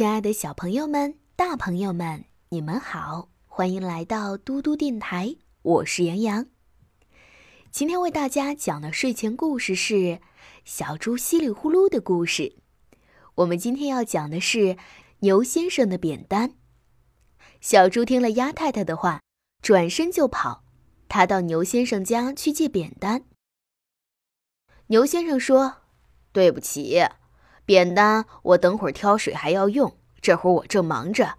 亲爱的小朋友们、大朋友们，你们好，欢迎来到嘟嘟电台，我是杨洋。今天为大家讲的睡前故事是《小猪稀里呼噜》的故事。我们今天要讲的是牛先生的扁担。小猪听了鸭太太的话，转身就跑，他到牛先生家去借扁担。牛先生说：“对不起。”扁担，我等会儿挑水还要用，这会儿我正忙着。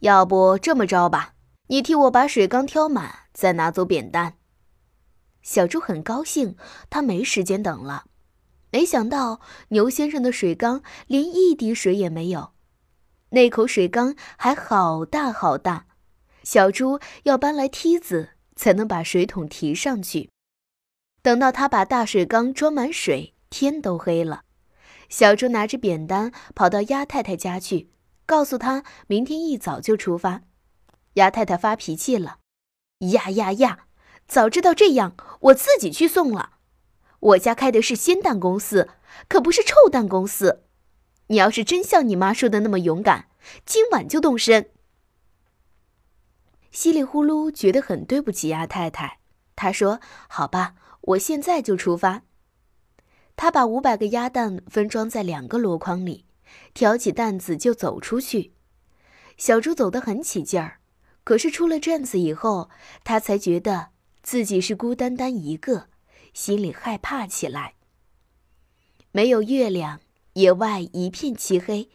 要不这么着吧，你替我把水缸挑满，再拿走扁担。小猪很高兴，他没时间等了。没想到牛先生的水缸连一滴水也没有，那口水缸还好大好大，小猪要搬来梯子才能把水桶提上去。等到他把大水缸装满水，天都黑了。小猪拿着扁担跑到鸭太太家去，告诉她明天一早就出发。鸭太太发脾气了：“呀呀呀！早知道这样，我自己去送了。我家开的是鲜蛋公司，可不是臭蛋公司。你要是真像你妈说的那么勇敢，今晚就动身。”稀里呼噜觉得很对不起鸭太太，他说：“好吧，我现在就出发。”他把五百个鸭蛋分装在两个箩筐里，挑起担子就走出去。小猪走得很起劲儿，可是出了镇子以后，他才觉得自己是孤单单一个，心里害怕起来。没有月亮，野外一片漆黑，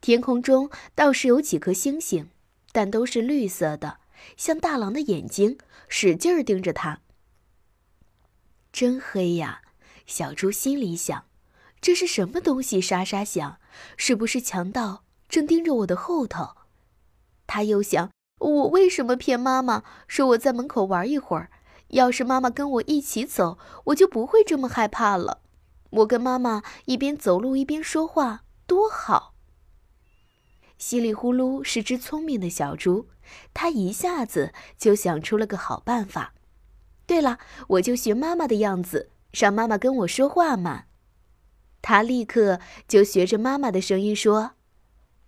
天空中倒是有几颗星星，但都是绿色的，像大狼的眼睛，使劲儿盯着他。真黑呀！小猪心里想：“这是什么东西？沙沙响，是不是强盗正盯着我的后头？”他又想：“我为什么骗妈妈说我在门口玩一会儿？要是妈妈跟我一起走，我就不会这么害怕了。我跟妈妈一边走路一边说话，多好！”稀里呼噜是只聪明的小猪，它一下子就想出了个好办法。对了，我就学妈妈的样子。让妈妈跟我说话嘛，他立刻就学着妈妈的声音说：“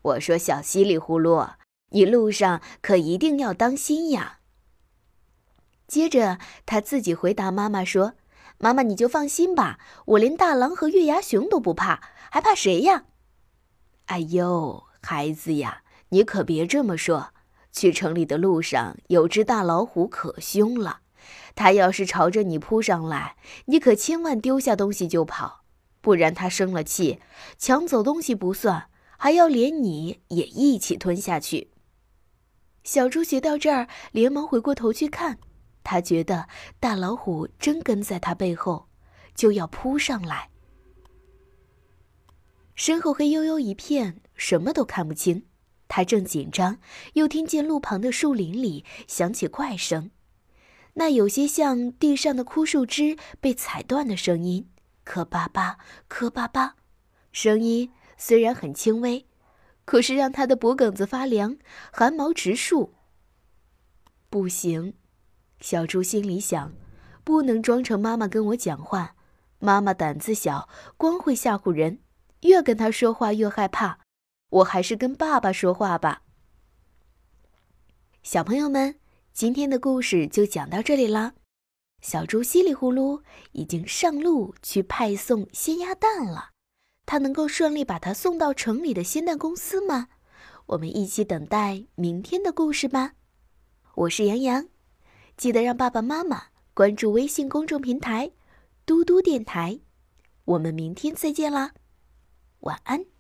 我说小稀里呼噜，你路上可一定要当心呀。”接着他自己回答妈妈说：“妈妈你就放心吧，我连大狼和月牙熊都不怕，还怕谁呀？”哎呦，孩子呀，你可别这么说。去城里的路上有只大老虎，可凶了。他要是朝着你扑上来，你可千万丢下东西就跑，不然他生了气，抢走东西不算，还要连你也一起吞下去。小猪学到这儿，连忙回过头去看，他觉得大老虎真跟在他背后，就要扑上来。身后黑黝黝一片，什么都看不清。他正紧张，又听见路旁的树林里响起怪声。那有些像地上的枯树枝被踩断的声音，磕巴巴，磕巴巴。声音虽然很轻微，可是让他的脖梗子发凉，汗毛直竖。不行，小猪心里想，不能装成妈妈跟我讲话。妈妈胆子小，光会吓唬人，越跟他说话越害怕。我还是跟爸爸说话吧。小朋友们。今天的故事就讲到这里啦。小猪稀里呼噜已经上路去派送鲜鸭蛋了，它能够顺利把它送到城里的鲜蛋公司吗？我们一起等待明天的故事吧。我是杨洋，记得让爸爸妈妈关注微信公众平台“嘟嘟电台”。我们明天再见啦，晚安。